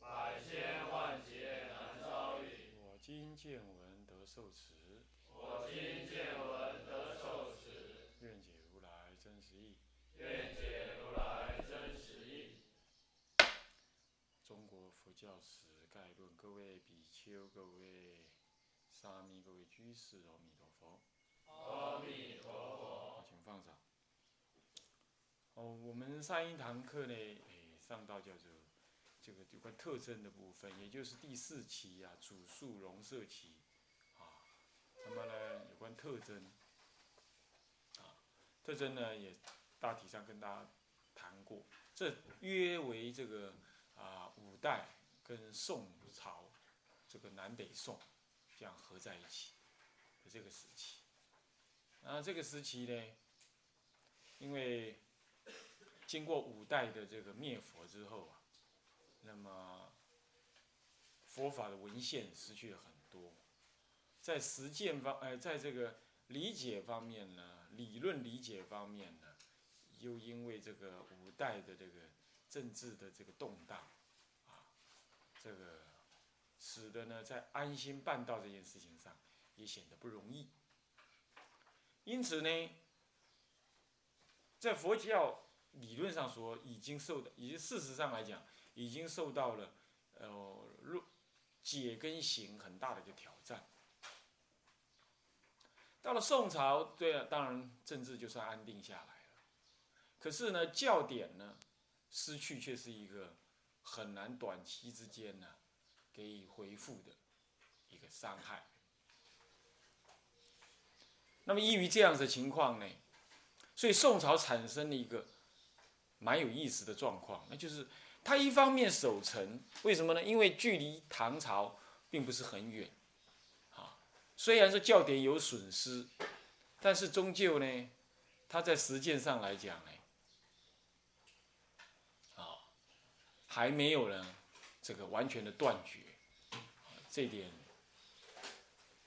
百千万劫难遭遇。我今见闻得受持。我今见闻得受持。愿解如来真实义。愿解如来真实义。中国佛教史概论，各位比丘、各位沙弥、各位居士，阿弥陀佛。阿弥陀佛。请放上。哦，我们上一堂课呢，哎，上到叫做这个有关特征的部分，也就是第四期啊，主数容色期啊。那么呢，有关特征啊，特征呢也大体上跟大家谈过，这约为这个啊五代跟宋朝这个南北宋这样合在一起的这个时期。啊，这个时期呢，因为经过五代的这个灭佛之后啊，那么佛法的文献失去了很多，在实践方，呃，在这个理解方面呢，理论理解方面呢，又因为这个五代的这个政治的这个动荡，啊，这个使得呢，在安心办道这件事情上也显得不容易。因此呢，在佛教理论上说，已经受到，已经事实上来讲，已经受到了呃解跟行很大的一个挑战。到了宋朝，对啊，当然政治就算安定下来了。可是呢，教典呢失去，却是一个很难短期之间呢给予回复的一个伤害。那么，基于这样的情况呢，所以宋朝产生了一个蛮有意思的状况，那就是他一方面守城，为什么呢？因为距离唐朝并不是很远，啊，虽然说教典有损失，但是终究呢，他在实践上来讲呢，啊，还没有呢这个完全的断绝，这点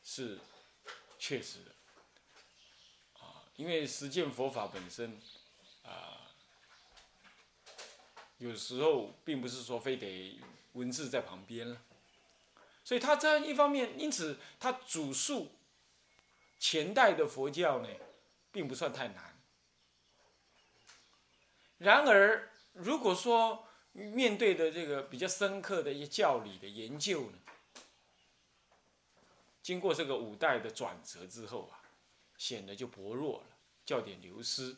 是确实的。啊因为实践佛法本身，啊，有时候并不是说非得文字在旁边了，所以他这样一方面，因此他主述前代的佛教呢，并不算太难。然而，如果说面对的这个比较深刻的一些教理的研究呢，经过这个五代的转折之后啊。显得就薄弱了，教典流失，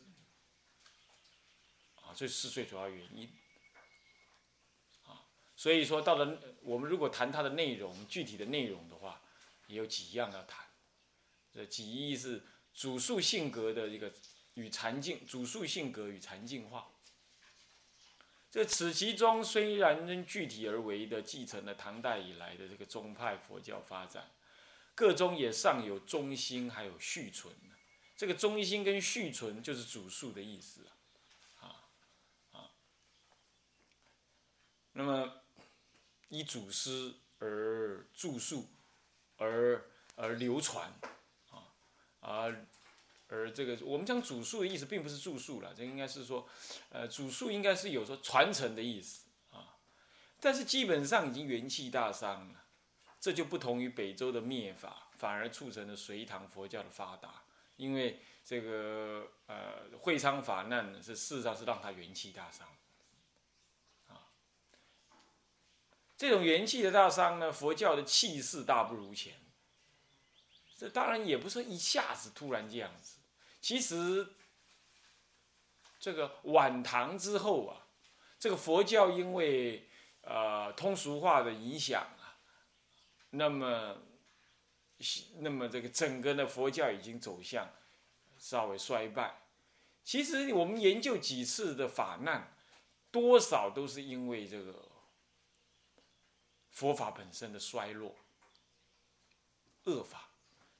啊，这是最主要原因，所以说到了我们如果谈它的内容，具体的内容的话，也有几样要谈，这几一是主述性格的一个与禅境，主述性格与禅境化，这此其中虽然因具体而为的继承了唐代以来的这个宗派佛教发展。各中也尚有中心，还有续存。这个中心跟续存就是主述的意思啊，啊。那么依祖师而著述，而而流传，啊，而而这个我们讲祖述的意思，并不是著述了，这应该是说，呃，祖述应该是有说传承的意思啊。但是基本上已经元气大伤了。这就不同于北周的灭法，反而促成了隋唐佛教的发达。因为这个呃会昌法难是事实上是让他元气大伤，啊，这种元气的大伤呢，佛教的气势大不如前。这当然也不是一下子突然这样子，其实这个晚唐之后啊，这个佛教因为呃通俗化的影响啊。那么，那么这个整个的佛教已经走向稍微衰败。其实我们研究几次的法难，多少都是因为这个佛法本身的衰落、恶法。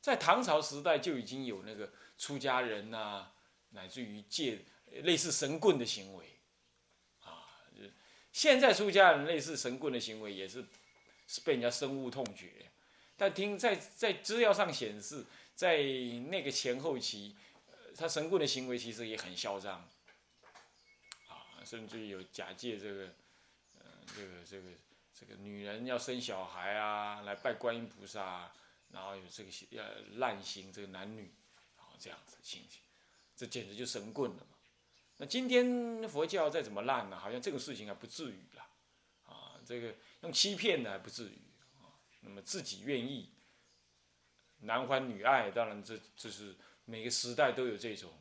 在唐朝时代就已经有那个出家人呐，乃至于借类似神棍的行为，啊，现在出家人类似神棍的行为也是是被人家深恶痛绝。但听在在资料上显示，在那个前后期，他神棍的行为其实也很嚣张，啊，甚至有假借这个，呃，这个这个这个女人要生小孩啊，来拜观音菩萨。啊然后有这个要滥行这个男女，啊这样子情形，这简直就神棍了嘛。那今天佛教再怎么烂呢？好像这个事情还不至于了，啊，这个用欺骗的还不至于啊。那么自己愿意男欢女爱，当然这这是每个时代都有这种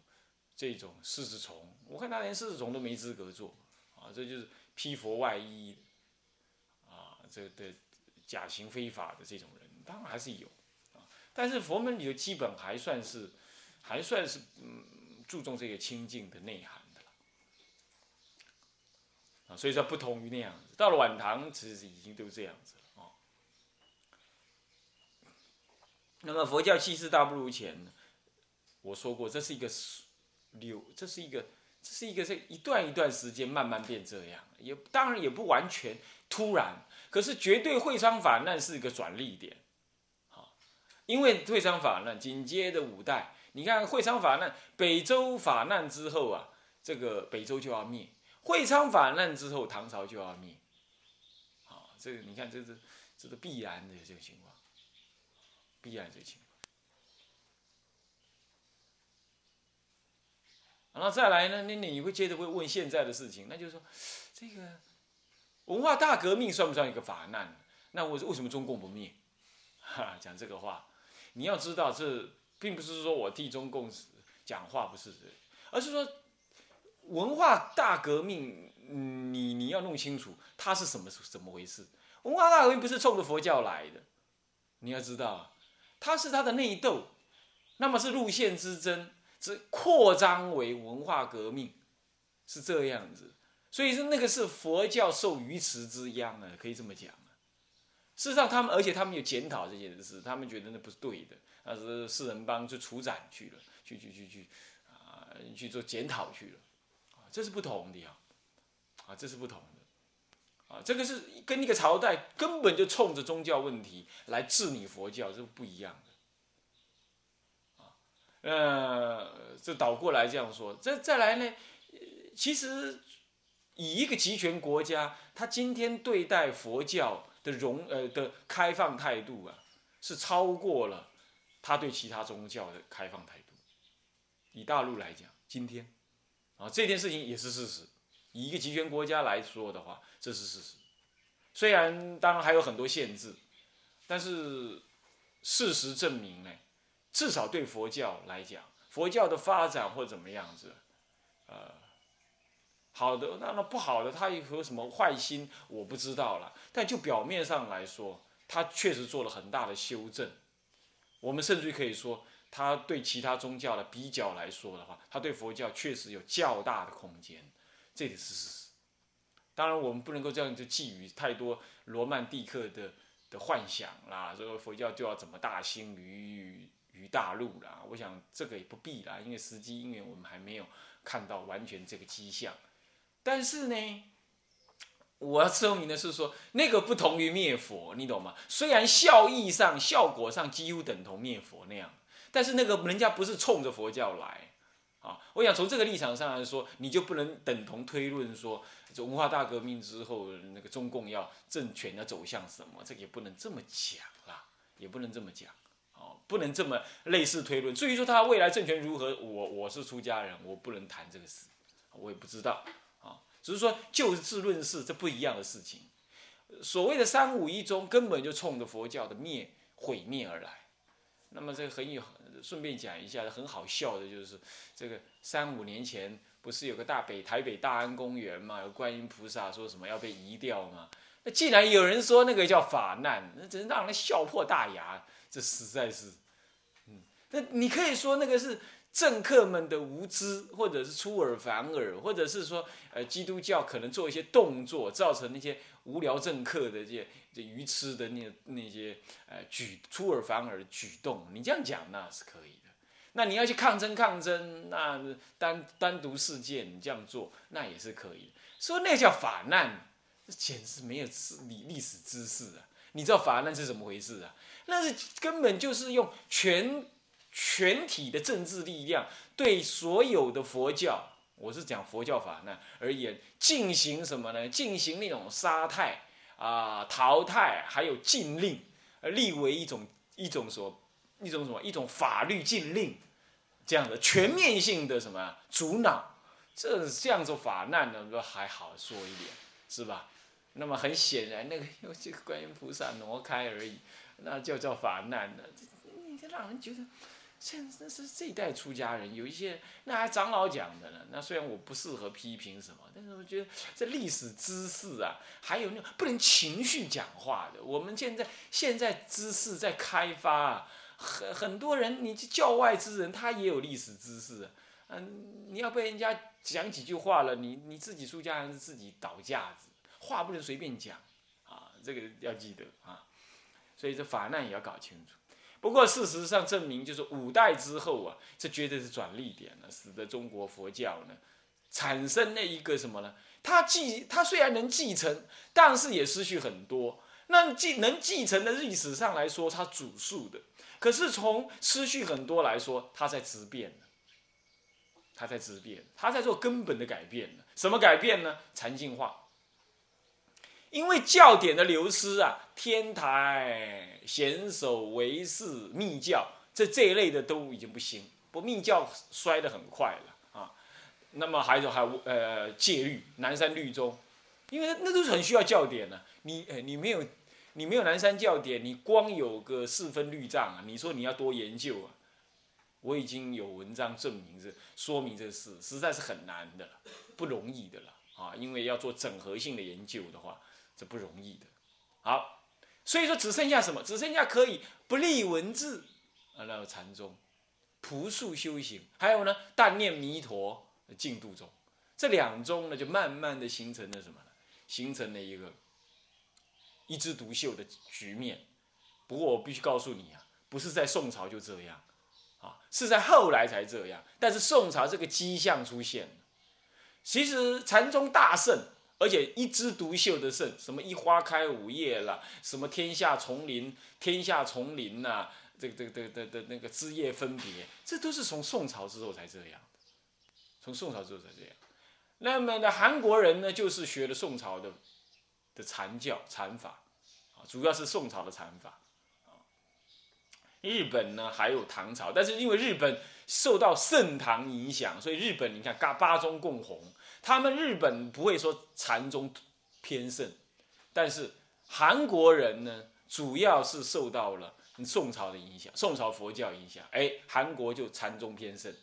这种狮子虫。我看他连狮子虫都没资格做，啊，这就是披佛外衣，这的假行非法的这种人，当然还是有。但是佛门里头基本还算是，还算是嗯注重这个清净的内涵的了，啊，所以说不同于那样子。到了晚唐，其实已经都这样子了啊。那么佛教气势大不如前，我说过这是一个流，这是一个，这是一个这一段一段时间慢慢变这样，也当然也不完全突然，可是绝对会昌法难是一个转捩点。好因为会昌法难，紧接着五代，你看会昌法难，北周法难之后啊，这个北周就要灭；会昌法难之后，唐朝就要灭。好，这个你看，这是这是必然的这个情况，必然这个情况。然后再来呢，那你会接着会问现在的事情，那就是说，这个文化大革命算不算一个法难？那我为什么中共不灭？哈，讲这个话。你要知道，这并不是说我替中共讲话，不是，而是说文化大革命，你你要弄清楚它是什么怎么回事。文化大革命不是冲着佛教来的，你要知道，它是它的内斗，那么是路线之争，是扩张为文化革命，是这样子。所以说那个是佛教受鱼池之殃啊，可以这么讲。事实上，他们而且他们有检讨这件事，他们觉得那不是对的，那是四人帮去处斩去了，去去去去，啊，去做检讨去了，这是不同的呀，啊，这是不同的，啊，这个是跟一个朝代根本就冲着宗教问题来治理佛教，是不一样的，呃，这倒过来这样说，再再来呢，其实以一个集权国家，他今天对待佛教。的容呃的开放态度啊，是超过了他对其他宗教的开放态度。以大陆来讲，今天啊这件事情也是事实。以一个集权国家来说的话，这是事实。虽然当然还有很多限制，但是事实证明呢，至少对佛教来讲，佛教的发展或怎么样子，呃。好的，那那不好的，他有什么坏心，我不知道了。但就表面上来说，他确实做了很大的修正。我们甚至于可以说，他对其他宗教的比较来说的话，他对佛教确实有较大的空间，这也是事实。当然，我们不能够这样就寄予太多罗曼蒂克的的幻想啦，说佛教就要怎么大兴于于大陆啦。我想这个也不必啦，因为时机因缘我们还没有看到完全这个迹象。但是呢，我要说明的是说，那个不同于灭佛，你懂吗？虽然效益上、效果上几乎等同灭佛那样，但是那个人家不是冲着佛教来啊。我想从这个立场上来说，你就不能等同推论说，文化大革命之后那个中共要政权要走向什么，这个也不能这么讲啦，也不能这么讲，不能这么类似推论。至于说他未来政权如何，我我是出家人，我不能谈这个事，我也不知道啊。只是说就事论事，这不一样的事情。所谓的三五一中，根本就冲着佛教的灭毁灭而来。那么这个很有，顺便讲一下，很好笑的就是这个三五年前不是有个大北台北大安公园嘛，有观音菩萨说什么要被移掉嘛？那既然有人说那个叫法难，那真让人笑破大牙。这实在是，那你可以说那个是。政客们的无知，或者是出尔反尔，或者是说，呃，基督教可能做一些动作，造成那些无聊政客的这些这愚痴的那那些呃举出尔反尔举动，你这样讲那是可以的。那你要去抗争抗争，那单单独事件你这样做那也是可以的。说那叫法难，这简直没有历历史知识啊！你知道法难是怎么回事啊？那是根本就是用全全体的政治力量对所有的佛教，我是讲佛教法难而言，进行什么呢？进行那种杀汰啊、淘汰，还有禁令，立为一种一种所。一种什么？一种法律禁令，这样的全面性的什么阻挠，这这样子法难呢，都还好说一点，是吧？那么很显然，那个 有这个观音菩萨挪开而已，那就叫法难了。你这让人觉得，现在是这一代出家人有一些，那还长老讲的呢。那虽然我不适合批评什么，但是我觉得这历史知识啊，还有那不能情绪讲话的。我们现在现在知识在开发啊。很很多人，你教外之人，他也有历史知识，嗯，你要被人家讲几句话了，你你自己出家人自己倒架子，话不能随便讲，啊，这个要记得啊，所以这法难也要搞清楚。不过事实上证明，就是五代之后啊，这绝对是转捩点了，使得中国佛教呢产生了一个什么呢？它继它虽然能继承，但是也失去很多。那继能继承的历史上来说，它主述的。可是从失去很多来说，他在质变他在质变，他在做根本的改变什么改变呢？禅净化。因为教典的流失啊，天台、显首、唯识、密教这这一类的都已经不行，不密教衰得很快了啊。那么还有还有呃戒律，南山律宗，因为那都是很需要教典的，你呃你没有。你没有南山教典，你光有个四分律藏啊！你说你要多研究啊？我已经有文章证明这说明这事，实在是很难的，不容易的了啊！因为要做整合性的研究的话，这不容易的。好，所以说只剩下什么？只剩下可以不立文字啊，那禅宗朴素修行，还有呢，但念弥陀净度宗，这两宗呢，就慢慢的形成了什么呢？形成了一个。一枝独秀的局面，不过我必须告诉你啊，不是在宋朝就这样，啊，是在后来才这样。但是宋朝这个迹象出现了。其实禅宗大盛，而且一枝独秀的盛，什么一花开五叶了，什么天下丛林，天下丛林呐，这个这个的的那个枝叶分别，这都是从宋朝之后才这样从宋朝之后才这样。那么呢，韩国人呢，就是学了宋朝的的禅教禅法啊。主要是宋朝的禅法，日本呢还有唐朝，但是因为日本受到盛唐影响，所以日本你看八八宗共弘，他们日本不会说禅宗偏盛，但是韩国人呢主要是受到了宋朝的影响，宋朝佛教影响，哎，韩国就禅宗偏盛，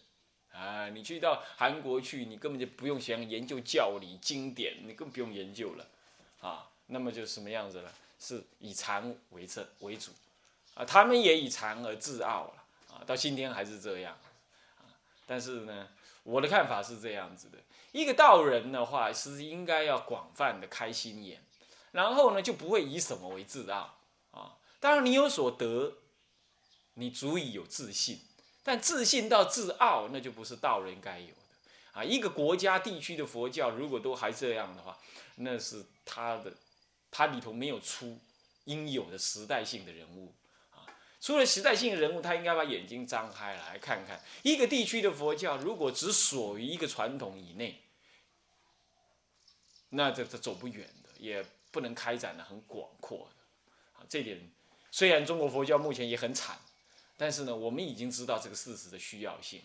啊，你去到韩国去，你根本就不用想研究教理经典，你更不用研究了，啊，那么就什么样子了？是以禅为正为主，啊，他们也以禅而自傲了，啊，到今天还是这样，但是呢，我的看法是这样子的：一个道人的话，是应该要广泛的开心眼，然后呢，就不会以什么为自傲，啊，当然你有所得，你足以有自信，但自信到自傲，那就不是道人该有的，啊，一个国家地区的佛教如果都还这样的话，那是他的。他里头没有出应有的时代性的人物，除了时代性人物，他应该把眼睛张开来看看一个地区的佛教，如果只锁于一个传统以内，那这这走不远的，也不能开展的很广阔的啊。这点虽然中国佛教目前也很惨，但是呢，我们已经知道这个事实的需要性。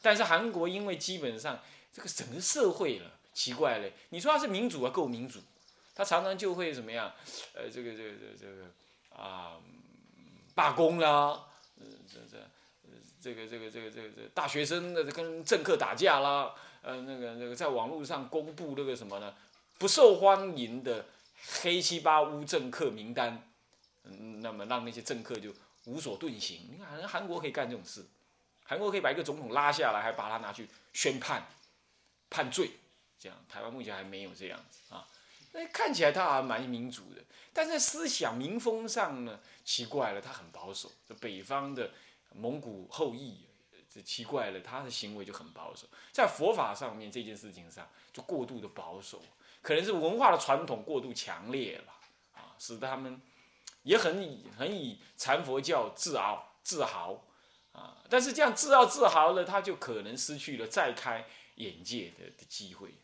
但是韩国因为基本上这个整个社会了，奇怪了，你说它是民主啊，够民主。他常常就会怎么样？呃，这个这个这个啊，罢工啦，呃，这这这个这个这个这个这大学生的跟政客打架啦，呃，那个那个在网络上公布那个什么呢？不受欢迎的黑七八乌政客名单，嗯，那么让那些政客就无所遁形。你看，韩国可以干这种事，韩国可以把一个总统拉下来，还把他拿去宣判判罪，这样台湾目前还没有这样子啊。那看起来他还蛮民主的，但在思想民风上呢，奇怪了，他很保守。这北方的蒙古后裔，这奇怪了，他的行为就很保守。在佛法上面这件事情上，就过度的保守，可能是文化的传统过度强烈了，啊，使得他们也很以很以禅佛教自傲自豪，啊，但是这样自傲自豪了，他就可能失去了再开眼界的的机会。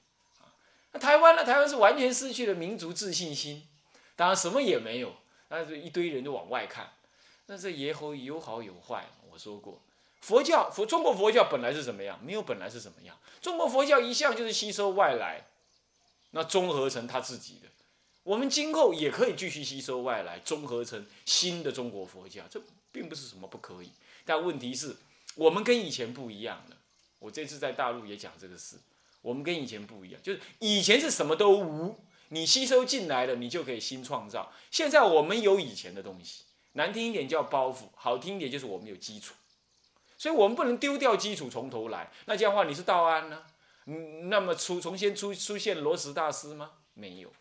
那台湾呢？台湾是完全失去了民族自信心，当然什么也没有，那是一堆人都往外看。那这也好有好有坏。我说过，佛教佛中国佛教本来是什么样？没有本来是什么样。中国佛教一向就是吸收外来，那综合成他自己的。我们今后也可以继续吸收外来，综合成新的中国佛教，这并不是什么不可以。但问题是，我们跟以前不一样了。我这次在大陆也讲这个事。我们跟以前不一样，就是以前是什么都无，你吸收进来了，你就可以新创造。现在我们有以前的东西，难听一点叫包袱，好听一点就是我们有基础，所以我们不能丢掉基础从头来。那这样的话，你是道安呢？嗯，那么出重新出出现罗什大师吗？没有，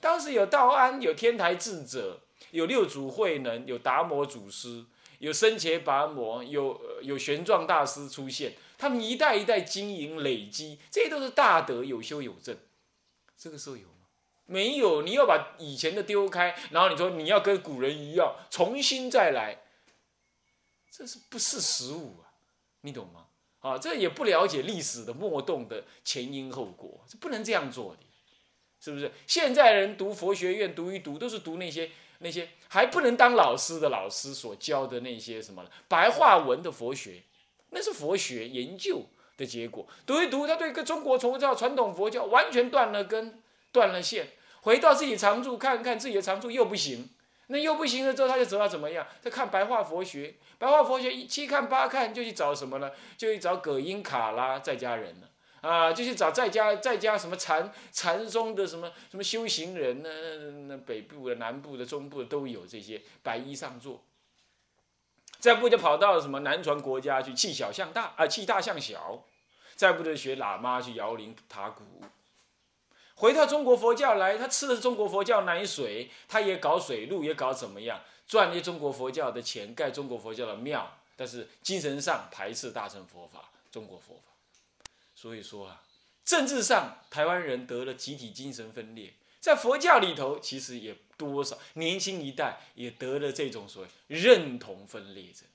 当时有道安，有天台智者，有六祖慧能，有达摩祖师，有僧伽跋摩，有有玄奘大师出现。他们一代一代经营累积，这些都是大德有修有证。这个时候有吗？没有。你要把以前的丢开，然后你说你要跟古人一样重新再来，这是不是实物啊？你懂吗？啊，这也不了解历史的脉动的前因后果，是不能这样做的，是不是？现在人读佛学院读一读，都是读那些那些还不能当老师的老师所教的那些什么白话文的佛学。那是佛学研究的结果，读一读，他对个中国佛教传统佛教完全断了根、断了线，回到自己常住看看自己的常住又不行，那又不行了之后，他就知道怎么样？他看白话佛学，白话佛学一七看八看就去找什么呢？就去找葛音卡拉在家人了啊，就去找在家在家什么禅禅宗的什么什么修行人呢？那北部的、南部的、中部的都有这些白衣上座。再不就跑到什么南传国家去，气小向大啊，气大向小；再不就学喇嘛去摇铃打鼓。回到中国佛教来，他吃的是中国佛教奶水，他也搞水路，也搞怎么样，赚那些中国佛教的钱，盖中国佛教的庙。但是精神上排斥大乘佛法，中国佛法。所以说啊，政治上台湾人得了集体精神分裂。在佛教里头，其实也多少年轻一代也得了这种所谓认同分裂症。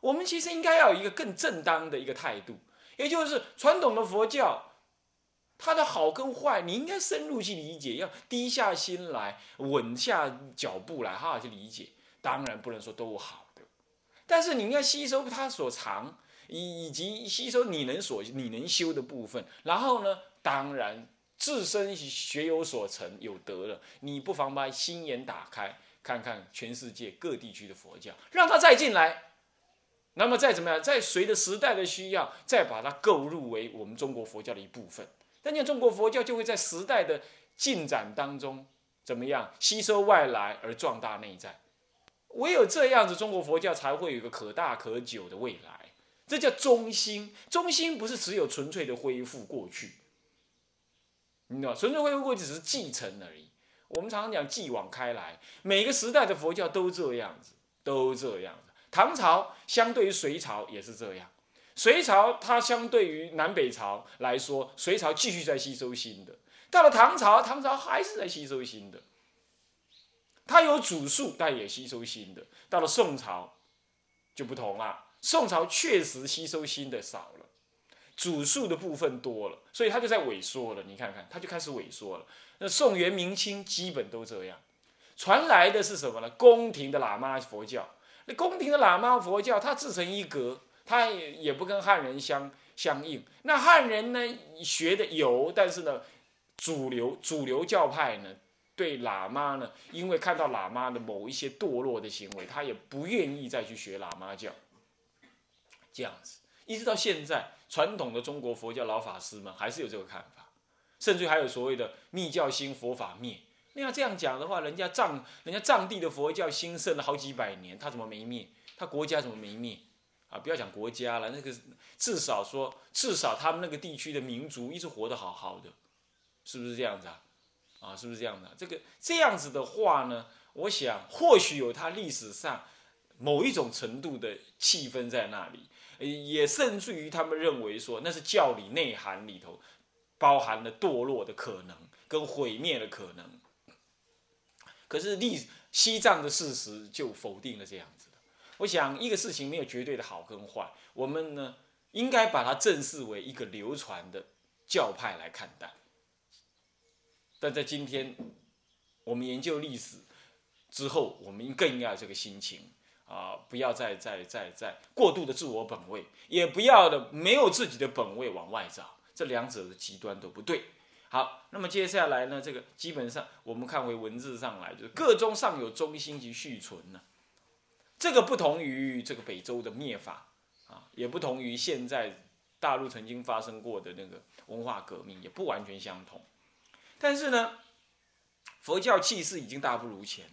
我们其实应该要有一个更正当的一个态度，也就是传统的佛教，它的好跟坏，你应该深入去理解，要低下心来，稳下脚步来，好好去理解。当然不能说都好的，但是你应该吸收它所长，以以及吸收你能所你能修的部分，然后呢，当然。自身学有所成有德了，你不妨把心眼打开，看看全世界各地区的佛教，让他再进来，那么再怎么样，再随着时代的需要，再把它购入为我们中国佛教的一部分。那你中国佛教就会在时代的进展当中怎么样吸收外来而壮大内在，唯有这样子，中国佛教才会有一个可大可久的未来。这叫中心，中心不是只有纯粹的恢复过去。你知道，纯粹恢复过去只是继承而已。我们常常讲继往开来，每个时代的佛教都这样子，都这样子。唐朝相对于隋朝也是这样，隋朝它相对于南北朝来说，隋朝继续在吸收新的，到了唐朝，唐朝还是在吸收新的。它有主数，但也吸收新的。到了宋朝就不同了，宋朝确实吸收新的少了。主数的部分多了，所以它就在萎缩了。你看看，它就开始萎缩了。那宋元明清基本都这样。传来的是什么呢？宫廷的喇嘛佛教。那宫廷的喇嘛佛教，它自成一格，它也也不跟汉人相相应。那汉人呢，学的有，但是呢，主流主流教派呢，对喇嘛呢，因为看到喇嘛的某一些堕落的行为，他也不愿意再去学喇嘛教。这样子，一直到现在。传统的中国佛教老法师们还是有这个看法，甚至还有所谓的密教兴佛法灭。那要这样讲的话，人家藏人家藏地的佛教兴盛了好几百年，他怎么没灭？他国家怎么没灭？啊，不要讲国家了，那个至少说，至少他们那个地区的民族一直活得好好的，是不是这样子啊？啊，是不是这样的？这个这样子的话呢，我想或许有它历史上某一种程度的气氛在那里，也甚至于他们认为说那是教理内涵里头包含了堕落的可能跟毁灭的可能。可是历西藏的事实就否定了这样子的。我想一个事情没有绝对的好跟坏，我们呢应该把它正视为一个流传的教派来看待。但在今天，我们研究历史之后，我们更要这个心情啊，不要再再再再过度的自我本位，也不要的没有自己的本位往外找，这两者的极端都不对。好，那么接下来呢，这个基本上我们看回文字上来，就是各宗尚有中心及续存呢，这个不同于这个北周的灭法啊，也不同于现在大陆曾经发生过的那个文化革命，也不完全相同。但是呢，佛教气势已经大不如前。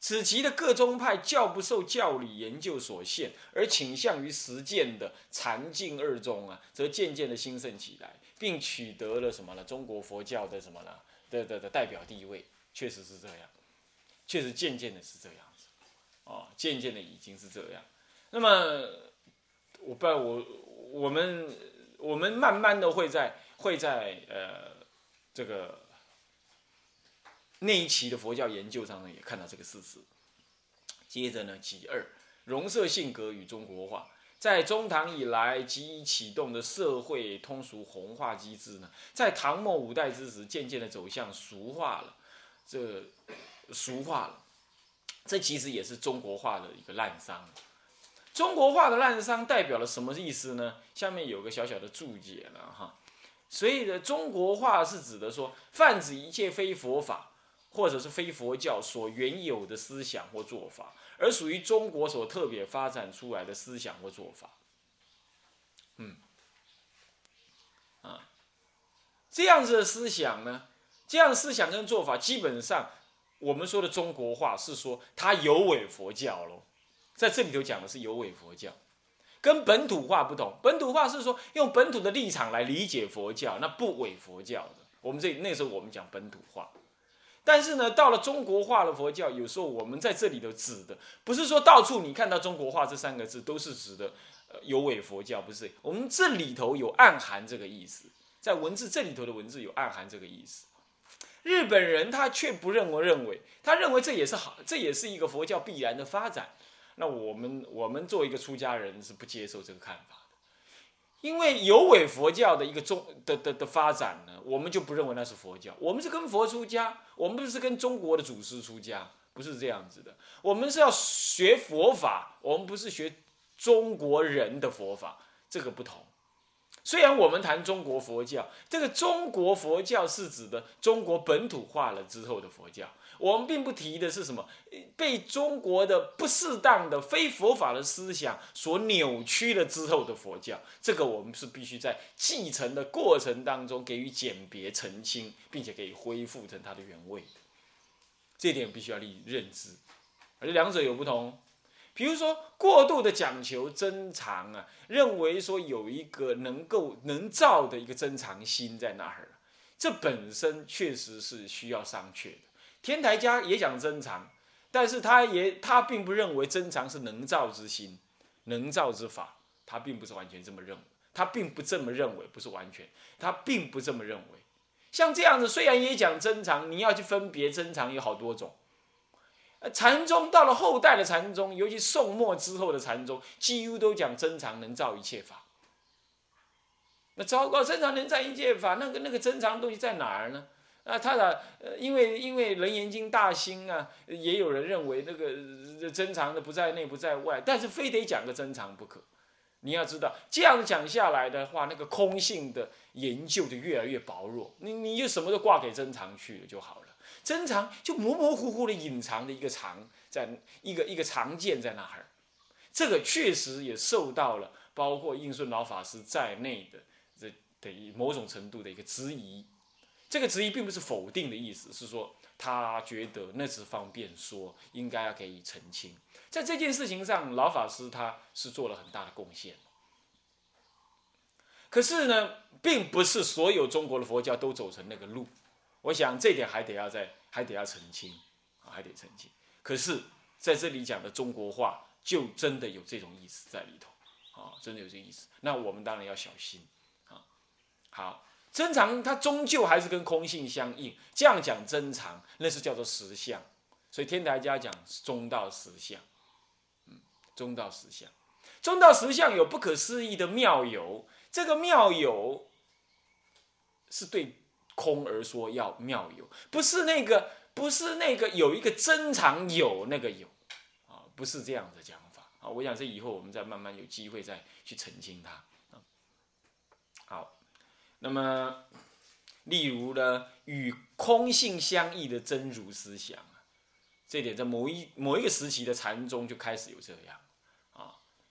此期的各宗派教不受教理研究所限，而倾向于实践的禅净二宗啊，则渐渐的兴盛起来，并取得了什么呢？中国佛教的什么呢？的的的代表地位，确实是这样，确实渐渐的是这样子，哦，渐渐的已经是这样。那么，我不知道，我我们我们慢慢的会在会在呃这个。那一期的佛教研究上呢，也看到这个事实。接着呢，其二，容色性格与中国化，在中唐以来即已启动的社会通俗红化机制呢，在唐末五代之时，渐渐的走向俗化了。这俗化了，这其实也是中国化的一个滥觞。中国化的滥觞代表了什么意思呢？下面有个小小的注解了哈。所以呢，中国化是指的说，泛指一切非佛法。或者是非佛教所原有的思想或做法，而属于中国所特别发展出来的思想或做法，嗯，啊，这样子的思想呢，这样思想跟做法，基本上我们说的中国话是说它有违佛教喽，在这里头讲的是有违佛教，跟本土化不同，本土化是说用本土的立场来理解佛教，那不违佛教的。我们这那时候我们讲本土化。但是呢，到了中国化的佛教，有时候我们在这里头指的，不是说到处你看到“中国化”这三个字都是指的，呃，有违佛教，不是。我们这里头有暗含这个意思，在文字这里头的文字有暗含这个意思。日本人他却不认为，认为他认为这也是好，这也是一个佛教必然的发展。那我们我们作为一个出家人是不接受这个看法。因为有违佛教的一个中的的的发展呢，我们就不认为那是佛教。我们是跟佛出家，我们不是跟中国的祖师出家，不是这样子的。我们是要学佛法，我们不是学中国人的佛法，这个不同。虽然我们谈中国佛教，这个中国佛教是指的中国本土化了之后的佛教。我们并不提的是什么被中国的不适当的非佛法的思想所扭曲了之后的佛教，这个我们是必须在继承的过程当中给予鉴别澄清，并且可以恢复成它的原位的，这点必须要立认知，而两者有不同。比如说过度的讲求珍藏啊，认为说有一个能够能造的一个珍藏心在那儿，这本身确实是需要商榷的。天台家也讲珍藏，但是他也他并不认为珍藏是能造之心，能造之法，他并不是完全这么认为，他并不这么认为，不是完全，他并不这么认为。像这样子，虽然也讲珍藏，你要去分别珍藏有好多种。呃，禅宗到了后代的禅宗，尤其宋末之后的禅宗，几乎都讲真常能造一切法。那糟糕，真常能造一切法，那个那个真常东西在哪儿呢？啊，他的呃，因为因为《楞严经》大兴啊，也有人认为那个真常的不在内不在外，但是非得讲个真常不可。你要知道，这样讲下来的话，那个空性的研究就越来越薄弱。你你就什么都挂给真常去了就好了，珍藏就模模糊糊的隐藏的一个藏，在一个一个常见在那儿。这个确实也受到了包括应顺老法师在内的这的某种程度的一个质疑。这个质疑并不是否定的意思，是说他觉得那是方便说，应该要给予澄清。在这件事情上，老法师他是做了很大的贡献。可是呢，并不是所有中国的佛教都走成那个路，我想这点还得要再还得要澄清啊，还得澄清。可是在这里讲的中国话，就真的有这种意思在里头啊，真的有这意思。那我们当然要小心啊。好，真常它终究还是跟空性相应。这样讲真常，那是叫做实相。所以天台家讲中道实相，嗯，中道实相，中道实相有不可思议的妙有。这个妙有是对空而说要妙有，不是那个，不是那个有一个真常有那个有，啊，不是这样的讲法啊。我想这以后我们再慢慢有机会再去澄清它。好，那么例如呢，与空性相异的真如思想啊，这点在某一某一个时期的禅宗就开始有这样。